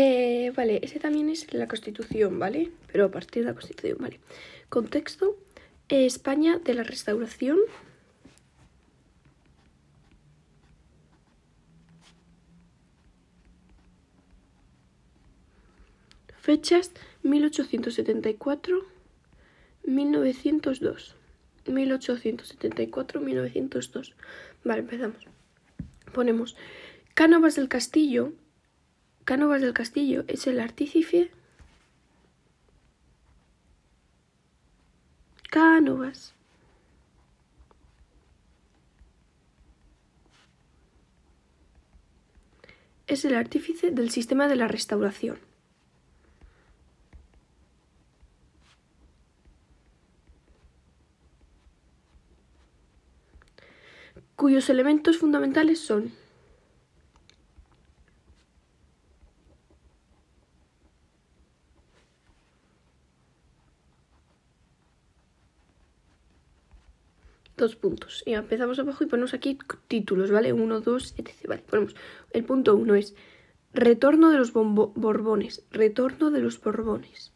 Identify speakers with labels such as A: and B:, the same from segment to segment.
A: Eh, vale, ese también es la Constitución, ¿vale? Pero a partir de la Constitución, ¿vale? Contexto, eh, España de la Restauración. Fechas 1874, 1902. 1874, 1902. Vale, empezamos. Ponemos Cánovas del Castillo. Cánovas del Castillo es el artífice. Cánovas. Es el artífice del sistema de la restauración. cuyos elementos fundamentales son dos puntos. Y empezamos abajo y ponemos aquí títulos, ¿vale? Uno, dos, etc. Vale, ponemos. El punto uno es retorno de los Borbones. Retorno de los Borbones.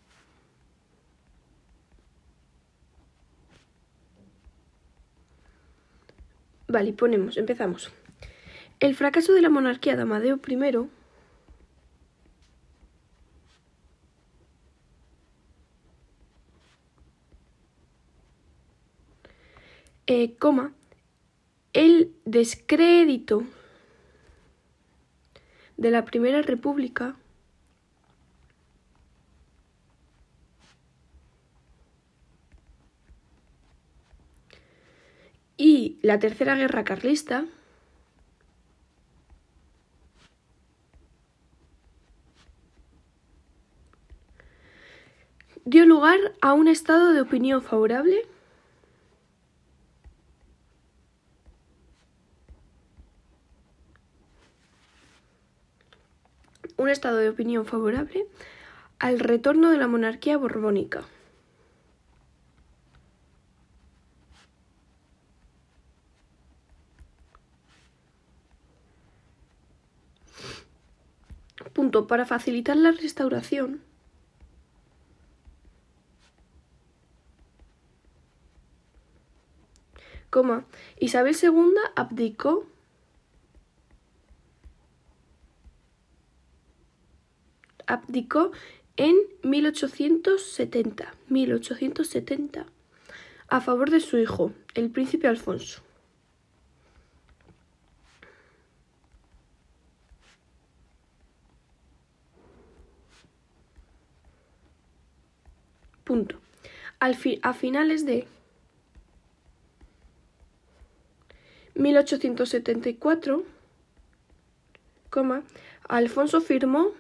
A: Vale, ponemos, empezamos. El fracaso de la monarquía de Amadeo I eh, coma, el descrédito de la Primera República y la Tercera Guerra Carlista dio lugar a un estado de opinión favorable un estado de opinión favorable al retorno de la monarquía borbónica. Punto. Para facilitar la restauración, Isabel II abdicó abdicó en 1870, 1870 a favor de su hijo, el príncipe Alfonso. Punto. Al a finales de 1874, coma, Alfonso firmó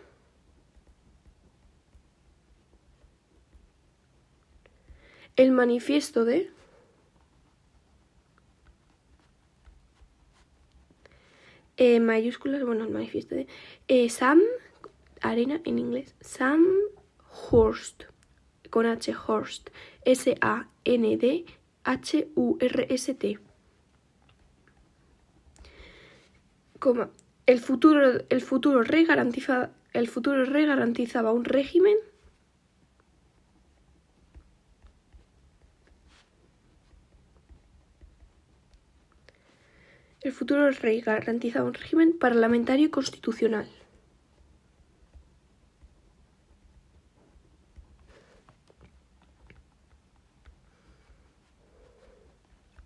A: el manifiesto de eh, mayúsculas, bueno, el manifiesto de eh, Sam, arena en inglés, Sam Horst con H Horst, S-A-N-D-H-U-R-S-T. El futuro, el futuro rey garantiza, el futuro rey garantizaba un régimen El futuro rey garantizaba un régimen parlamentario y constitucional.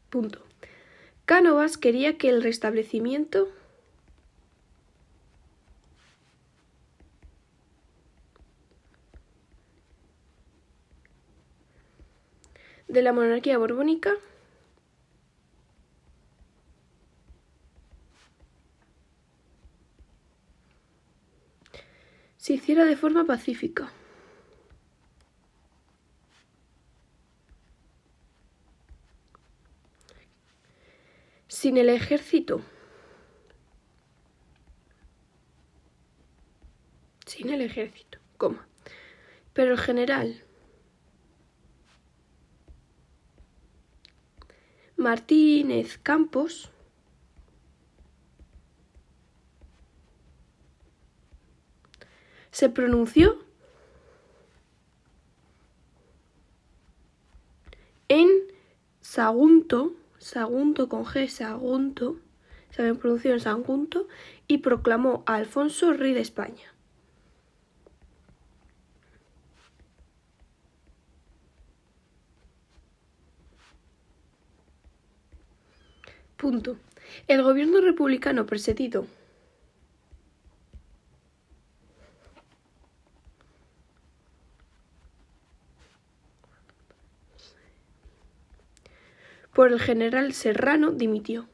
A: Punto. Cánovas quería que el restablecimiento de la monarquía borbónica se hiciera de forma pacífica. sin el ejército. Sin el ejército, coma. Pero el general Martínez Campos se pronunció en Sagunto, Sagunto con G, Sagunto, se pronunció en Sagunto y proclamó a Alfonso rey de España. Punto. El gobierno republicano presidido por el general Serrano dimitió.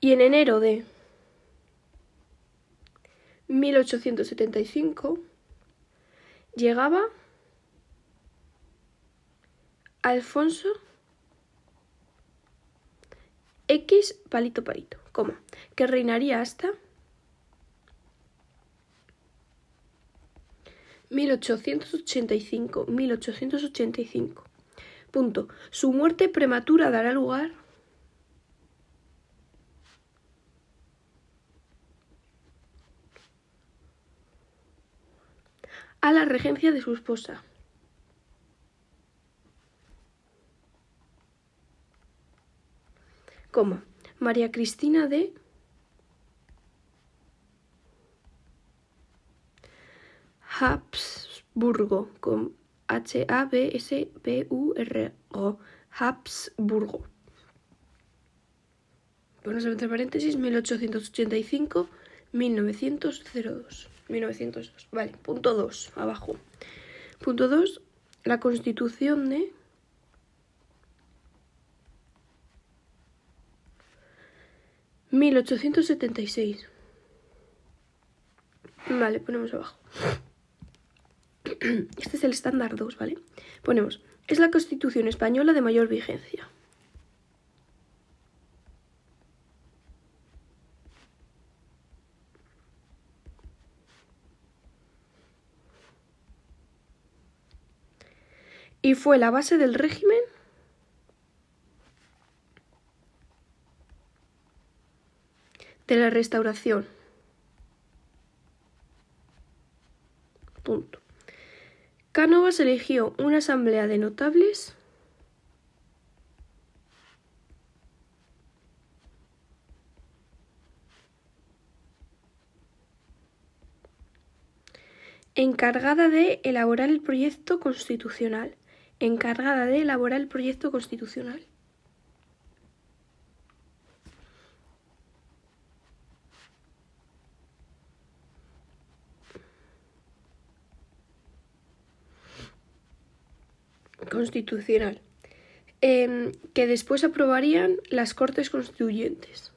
A: Y en enero de 1875 llegaba Alfonso X palito palito, coma, que reinaría hasta 1885, 1885. Punto. Su muerte prematura dará lugar a la regencia de su esposa. Coma. María Cristina de Habsburgo, con H-A-B-S-B-U-R-O, Habsburgo. Ponemos entre paréntesis 1885, 1902. 1902. Vale, punto 2, abajo. Punto 2, la constitución de... ¿1876? Vale, ponemos abajo. Este es el estándar 2, ¿vale? Ponemos, es la Constitución española de mayor vigencia. Y fue la base del régimen de la restauración. Punto. Cánovas eligió una asamblea de notables encargada de elaborar el proyecto constitucional. Encargada de elaborar el proyecto constitucional. Constitucional, em, que después aprobarían las Cortes Constituyentes.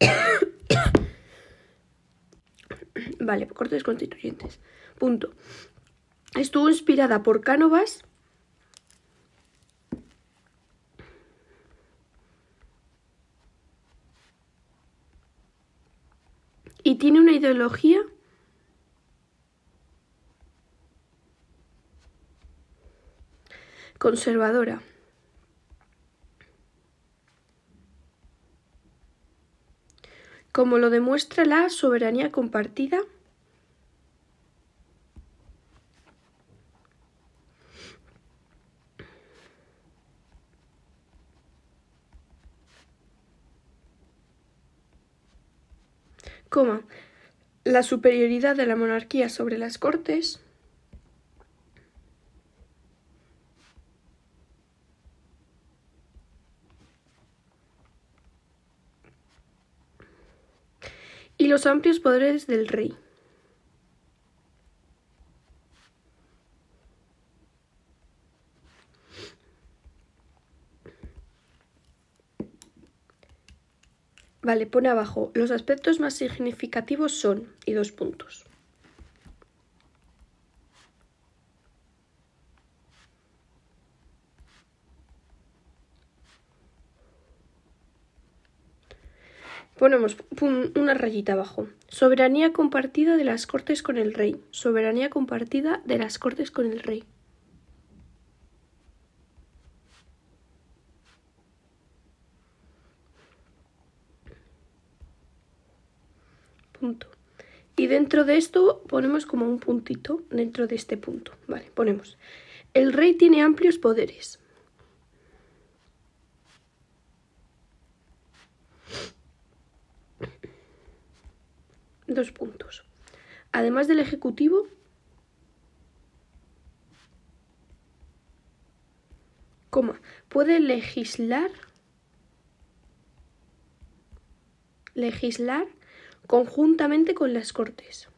A: vale, Cortes Constituyentes. Punto. Estuvo inspirada por Cánovas y tiene una ideología conservadora. como lo demuestra la soberanía compartida la superioridad de la monarquía sobre las cortes, y los amplios poderes del rey. Vale, pone abajo. Los aspectos más significativos son. y dos puntos. Ponemos una rayita abajo. Soberanía compartida de las Cortes con el Rey. Soberanía compartida de las Cortes con el Rey. Punto. Y dentro de esto ponemos como un puntito dentro de este punto. Vale, ponemos. El rey tiene amplios poderes. Dos puntos. Además del ejecutivo, coma, puede legislar legislar conjuntamente con las Cortes.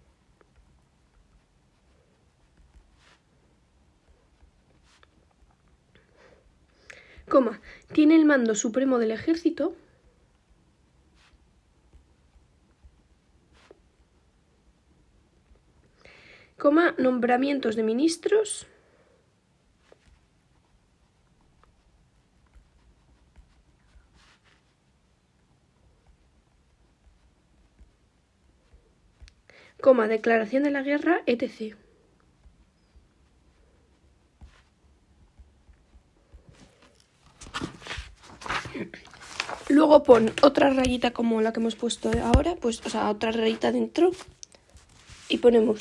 A: Coma, tiene el mando supremo del ejército. Coma, nombramientos de ministros. Declaración de la guerra, etc. Luego pon otra rayita como la que hemos puesto ahora, pues, o sea, otra rayita dentro. Y ponemos,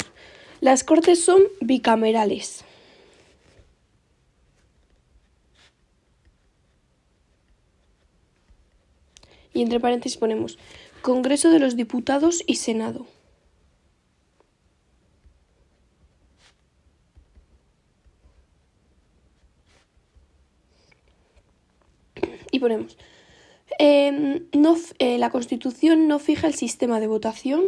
A: las cortes son bicamerales. Y entre paréntesis ponemos, Congreso de los Diputados y Senado. Ponemos, em, no, eh, la Constitución no fija el sistema de votación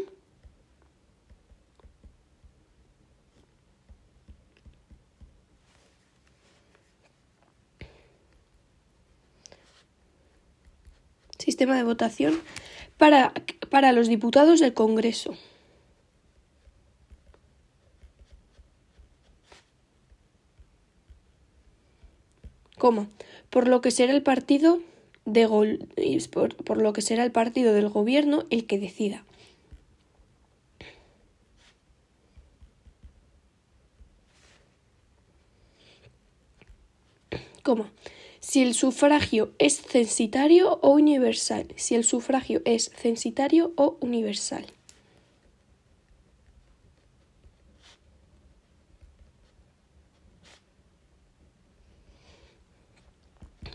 A: sistema de votación para, para los diputados del Congreso. ¿Cómo? Por lo que será el partido de por, lo que será el partido del gobierno el que decida. ¿Cómo? Si el sufragio es censitario o universal. Si el sufragio es censitario o universal.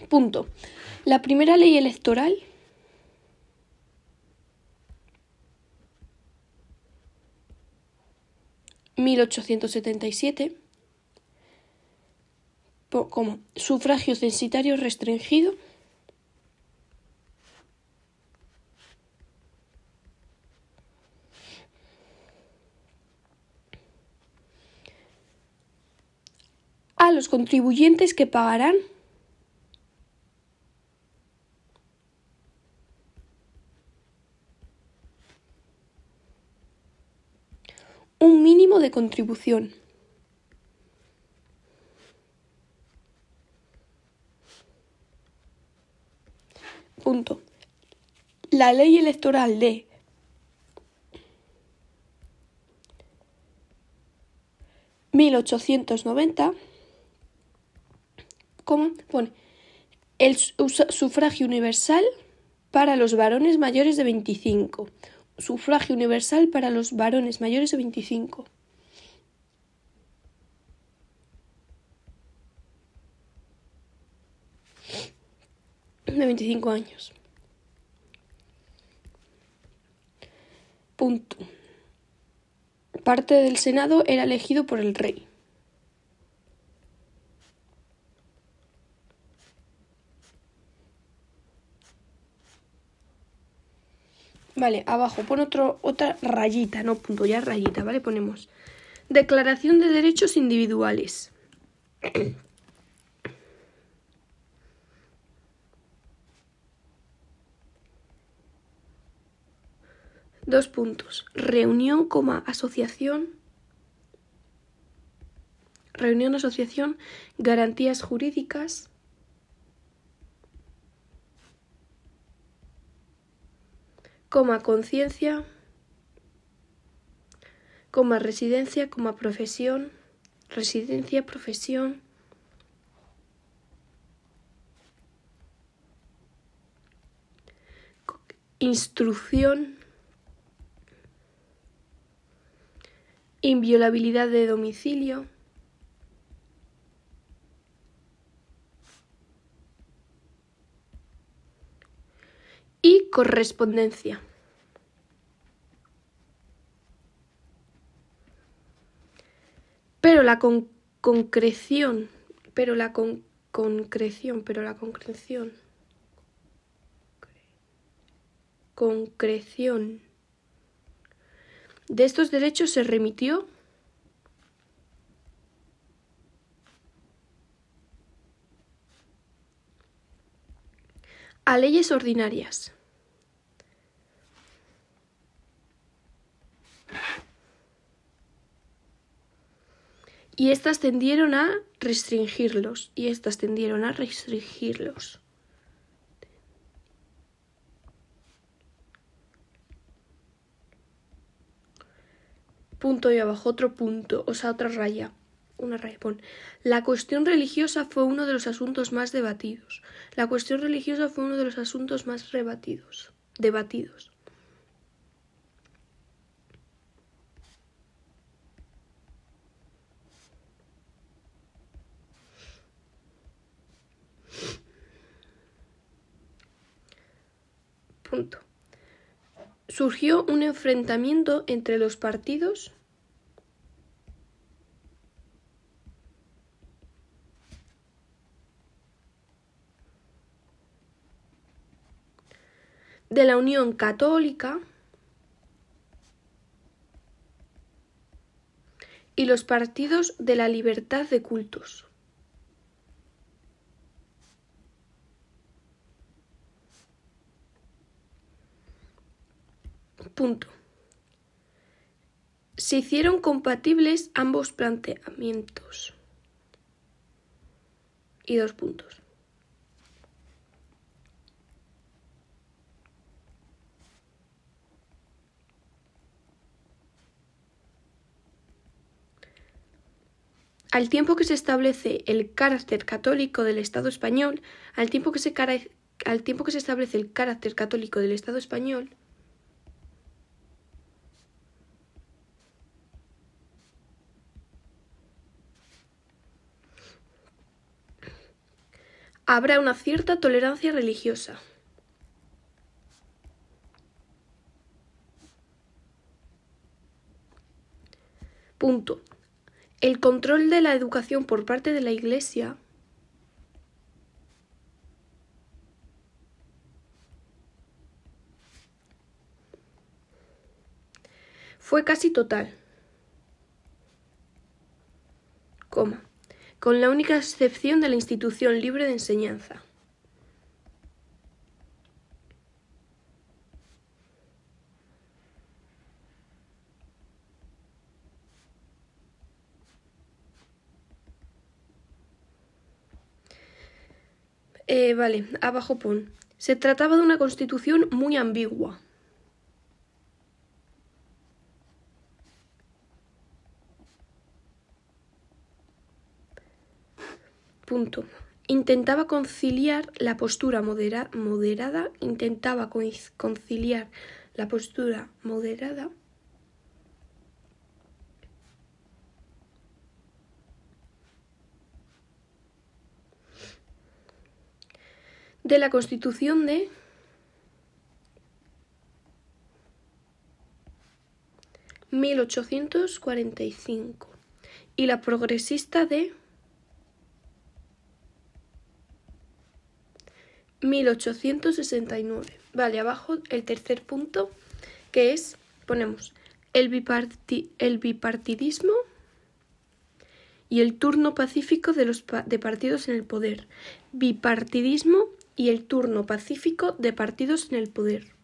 A: Punto. La primera ley electoral (1877) como sufragio censitario restringido a los contribuyentes que pagarán un mínimo de contribución. Punto. La ley electoral de (1890) ¿cómo? pone el sufragio universal para los varones mayores de 25 sufragio universal para los varones mayores de 25. De 25 años. Punto. Parte del Senado era elegido por el rey. Vale, abajo pon otro, otra rayita, no punto, ya rayita, ¿vale? Ponemos Declaración de Derechos Individuales. Dos puntos. Reunión, coma, asociación. Reunión, asociación, garantías jurídicas. Coma conciencia, coma residencia, coma profesión, residencia, profesión, instrucción, inviolabilidad de domicilio, y correspondencia. Pero la concreción, pero la concreción, pero la concreción concreción de estos derechos se remitió a leyes ordinarias. Y éstas tendieron a restringirlos, y éstas tendieron a restringirlos. punto y abajo otro punto, o sea, otra raya. Una raya. La cuestión religiosa fue uno de los asuntos más debatidos. La cuestión religiosa fue uno de los asuntos más rebatidos, debatidos. Punto surgió un enfrentamiento entre los partidos de la Unión Católica y los partidos de la libertad de cultos. Punto. Se hicieron compatibles ambos planteamientos. Y dos puntos. Al tiempo que se establece el carácter católico del Estado español, al tiempo que se, al tiempo que se establece el carácter católico del Estado español, habrá una cierta tolerancia religiosa. Punto. El control de la educación por parte de la Iglesia fue casi total. Con la única excepción de la institución libre de enseñanza. Eh, vale, abajo pon. Se trataba de una constitución muy ambigua. Punto. Intentaba conciliar la postura moderada, intentaba conciliar la postura moderada de la Constitución de mil ochocientos cuarenta y cinco y la progresista de 1869. Vale, abajo el tercer punto, que es, ponemos, el, el bipartidismo y el turno pacífico de los de partidos en el poder. Bipartidismo y el turno pacífico de partidos en el poder.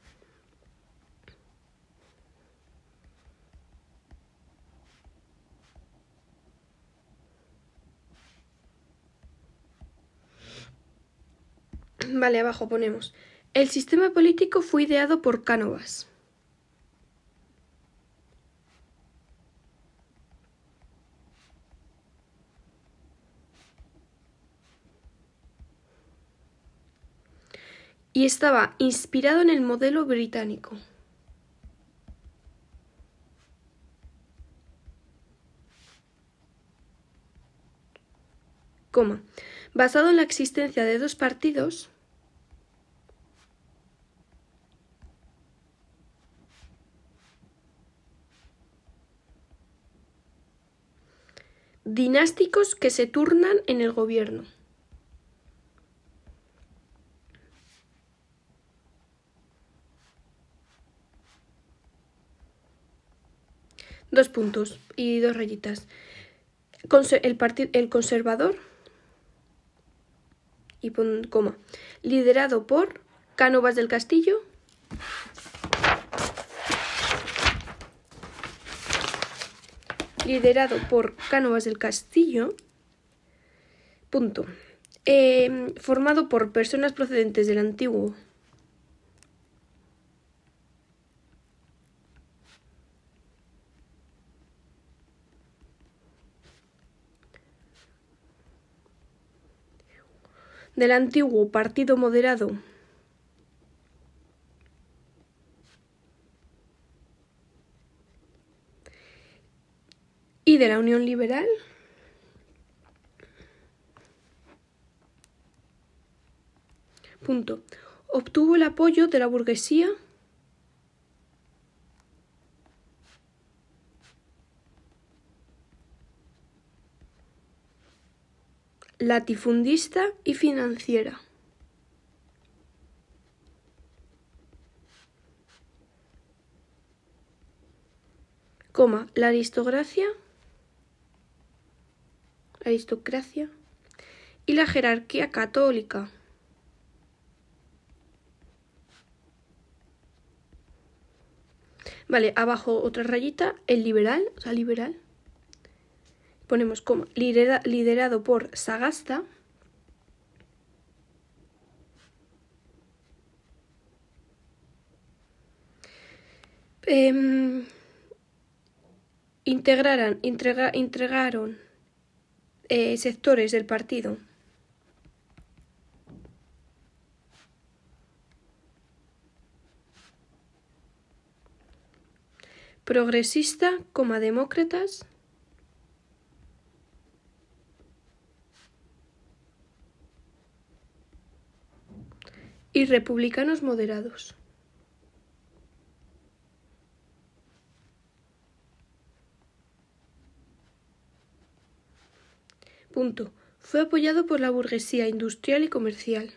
A: Vale, abajo ponemos El sistema político fue ideado por Cánovas. Y estaba inspirado en el modelo británico. Basado en la existencia de dos partidos, dinásticos que se turnan en el gobierno. Dos puntos y dos rayitas. el, el conservador y pon coma. Liderado por Cánovas del Castillo. Liderado por Cánovas del Castillo. Punto. Em, formado por personas procedentes del antiguo del antiguo Partido Moderado y de la Unión Liberal. Punto. Obtuvo el apoyo de la burguesía latifundista y financiera. Coma, la aristocracia, aristocracia y la jerarquía católica. Vale, abajo otra rayita, el liberal, o sea, liberal ponemos como liderado por Sagasta. Em, integraron eh, sectores del partido progresista como demócratas y republicanos moderados. Punto. Fue apoyado por la burguesía industrial y comercial.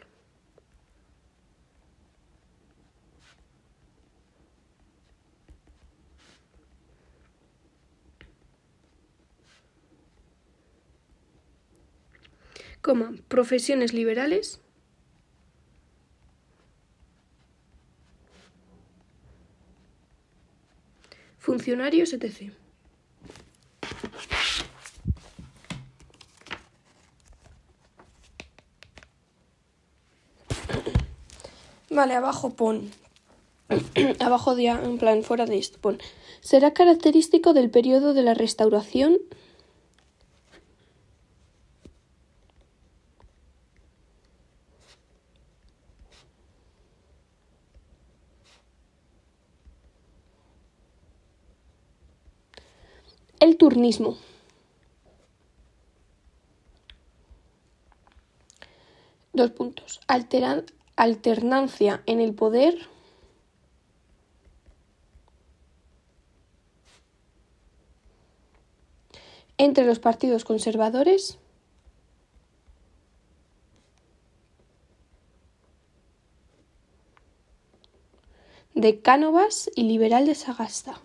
A: Coma, profesiones liberales funcionarios, etc. Vale, abajo pon. abajo de, en plan, fuera de esto, pon. Será característico del periodo de la restauración El turnismo. Dos puntos. alternancia en el poder. entre los partidos conservadores de Cánovas y liberal de Sagasta.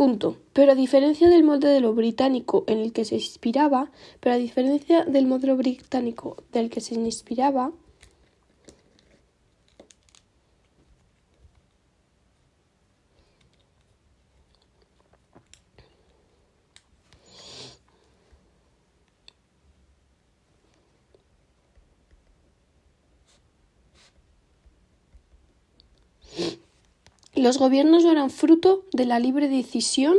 A: Punto. Pero a diferencia del modelo británico en el que se inspiraba, pero a diferencia del modelo británico del que se inspiraba, Los gobiernos no eran fruto de la libre decisión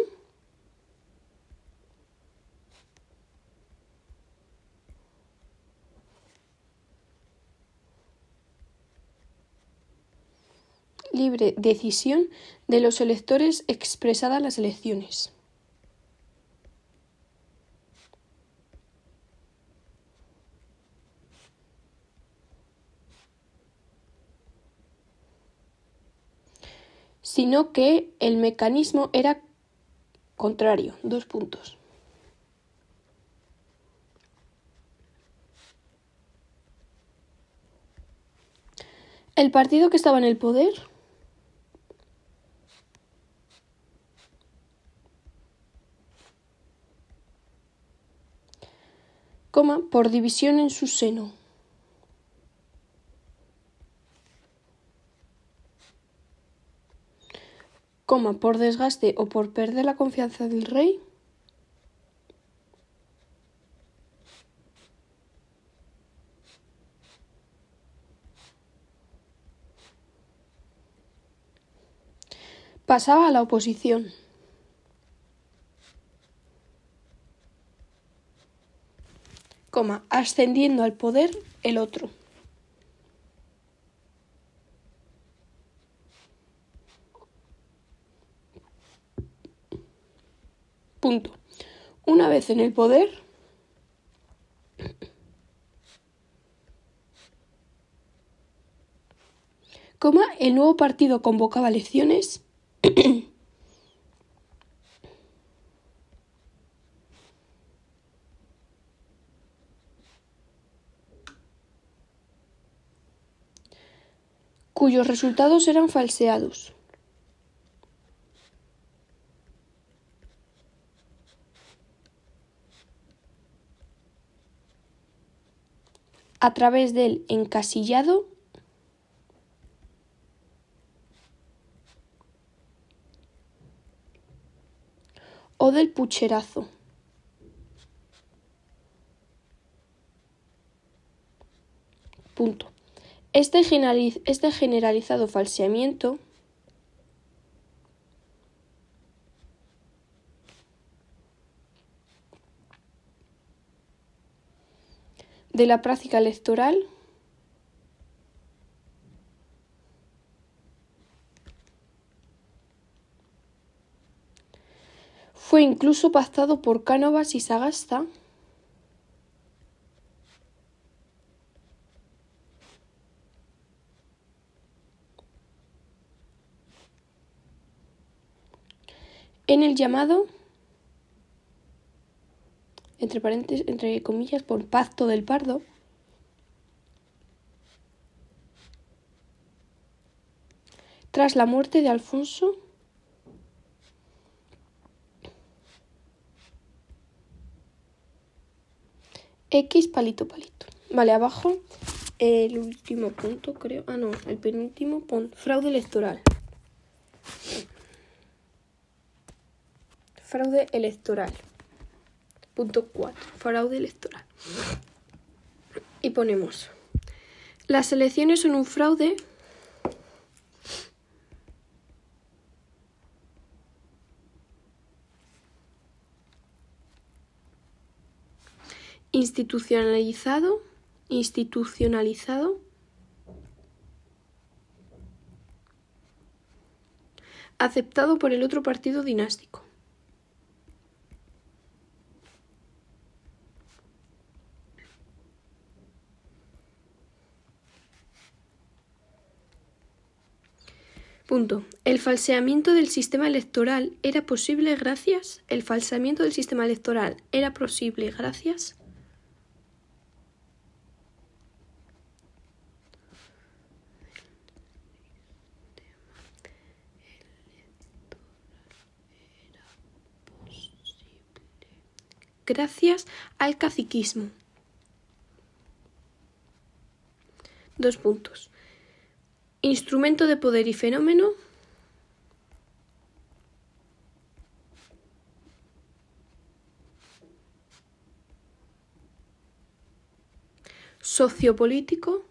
A: libre decisión de los electores expresada en las elecciones. Sino que el mecanismo era contrario. Dos puntos. El partido que estaba en el poder coma, por división en su seno. Coma, por desgaste o por perder la confianza del rey. Pasaba a la oposición. coma, ascendiendo al poder el otro. Punto. Una vez en el poder, coma, el nuevo partido convocaba elecciones cuyos resultados eran falseados. A través del encasillado o del pucherazo. Punto. Este, este, generalizado falseamiento de la práctica electoral fue incluso pactado por Cánovas y Sagasta en el llamado, entre paréntesis, entre comillas, por pacto del pardo, tras la muerte de Alfonso X palito palito. Vale, abajo el último punto, creo. Ah, no, el penúltimo, pon fraude electoral. Fraude electoral. Punto 4. Fraude electoral. Y ponemos. Las elecciones son un fraude institucionalizado, institucionalizado, aceptado por el otro partido dinástico. Punto. El falseamiento del sistema electoral era posible gracias. El falseamiento del sistema electoral era posible gracias. Gracias al caciquismo. Dos puntos. Instrumento de poder y fenómeno. Sociopolítico.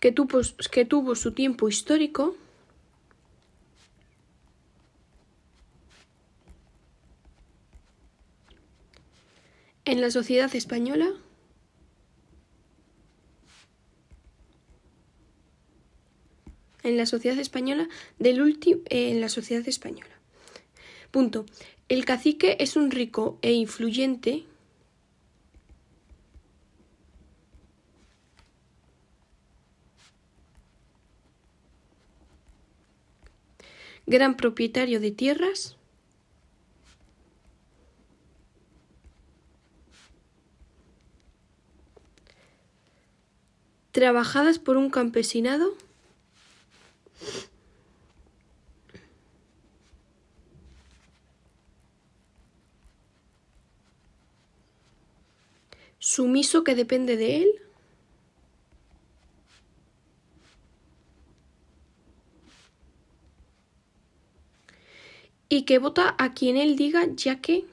A: que tuvo, que tuvo su tiempo histórico en la sociedad española en la sociedad española del último en la sociedad española. Punto. El cacique es un rico e influyente gran propietario de tierras trabajadas por un campesinado sumiso que depende de él y que vota a quien él diga ya que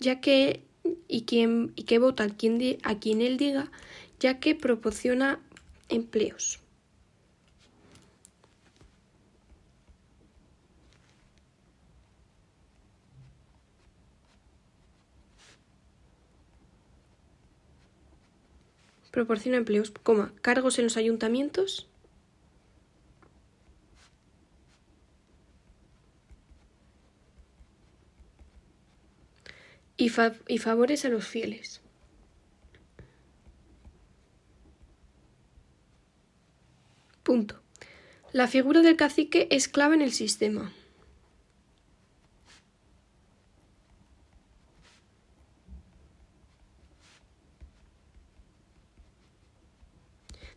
A: ya que y quien y que vota a quien, a quien él diga ya que proporciona empleos. Proporciona empleos, coma, cargos en los ayuntamientos. Y, y favores a los fieles. Punto. La figura del cacique es clave en el sistema.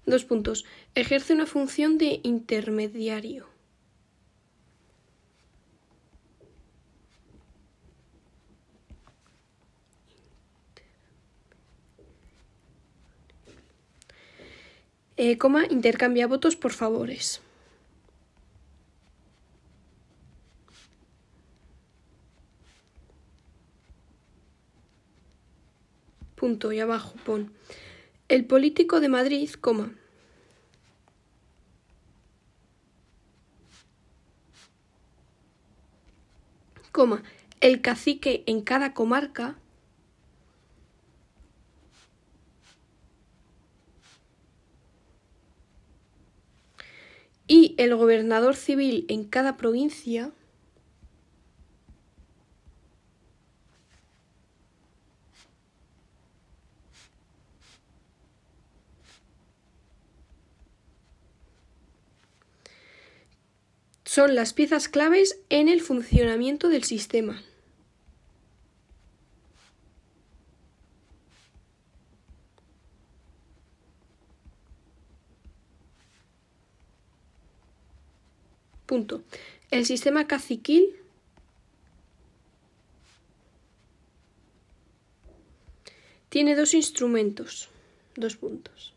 A: Dos puntos. Ejerce una función de intermediario. Eh, coma, intercambia votos por favores. Punto y abajo pon. El político de Madrid, coma. Coma, el cacique en cada comarca. Y el gobernador civil en cada provincia son las piezas claves en el funcionamiento del sistema. Punto. El sistema caciquil tiene dos instrumentos. Dos puntos.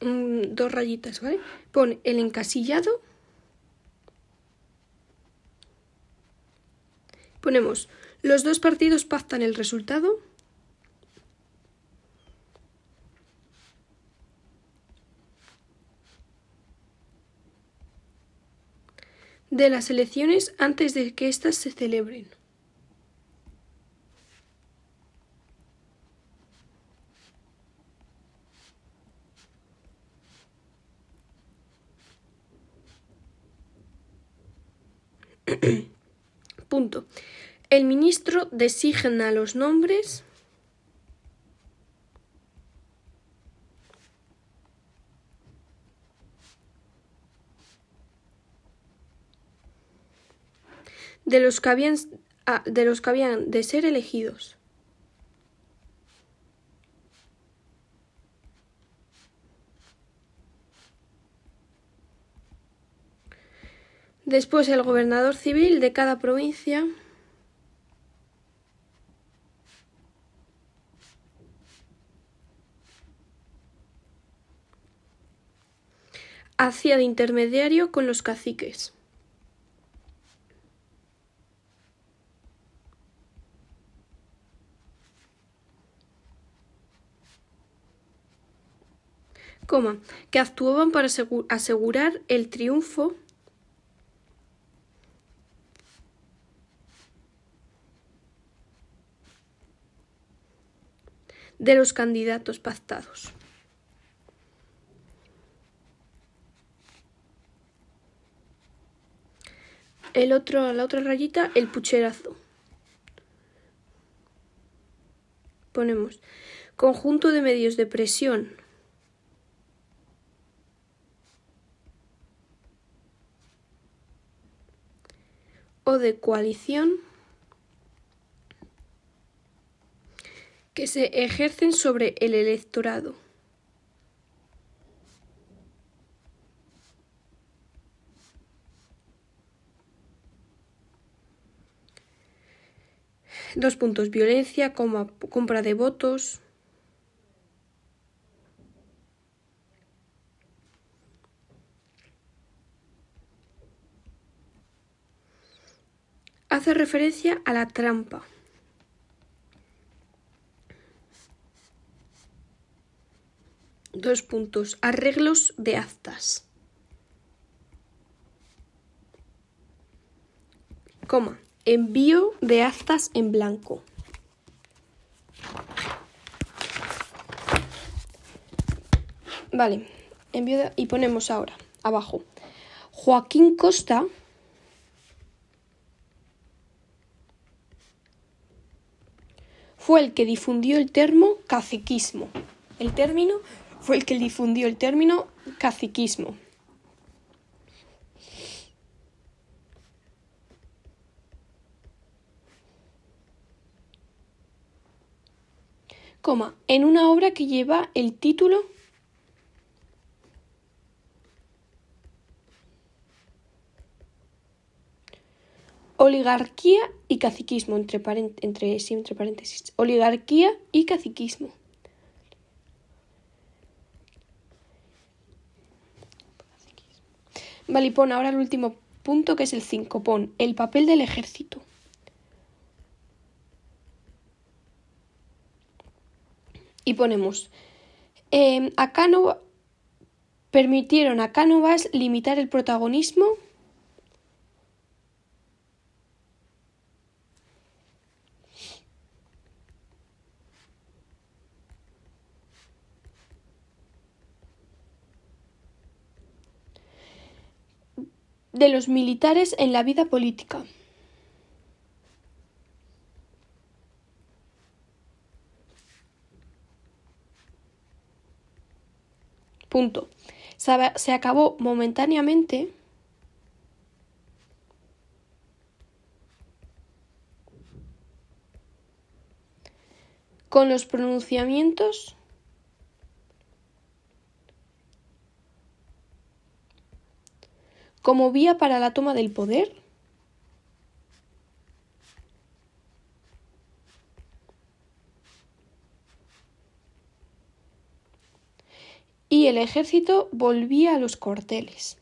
A: Dos rayitas, ¿vale? Pone el encasillado. Ponemos los dos partidos pactan el resultado. de las elecciones antes de que éstas se celebren. Punto. El ministro designa los nombres de los que habían, ah, de, los que habían de ser elegidos. Después el gobernador civil de cada provincia hacía de intermediario con los caciques. Coma, que actuaban para asegurar el triunfo de los candidatos pactados. El otro, la otra rayita, el pucherazo. Ponemos conjunto de medios de presión o de coalición que se ejercen sobre el electorado. Dos puntos. Violencia, compra de votos. Hace referencia a la trampa. Dos puntos. Arreglos de actas. Coma. Envío de actas en blanco. Vale. Envío y ponemos ahora abajo. Joaquín Costa fue el que difundió el termo caciquismo. El término fue el que difundió el término caciquismo. Coma, en una obra que lleva el título Oligarquía y caciquismo, entre, entre, entre paréntesis. Oligarquía y caciquismo. Vale, y pon ahora el último punto que es el 5. Pon el papel del ejército. Y ponemos, eh, a permitieron a Cánovas limitar el protagonismo de los militares en la vida política. Punto. Se acabó momentáneamente con los pronunciamientos como vía para la toma del poder? Y el ejército volvía a los cuarteles.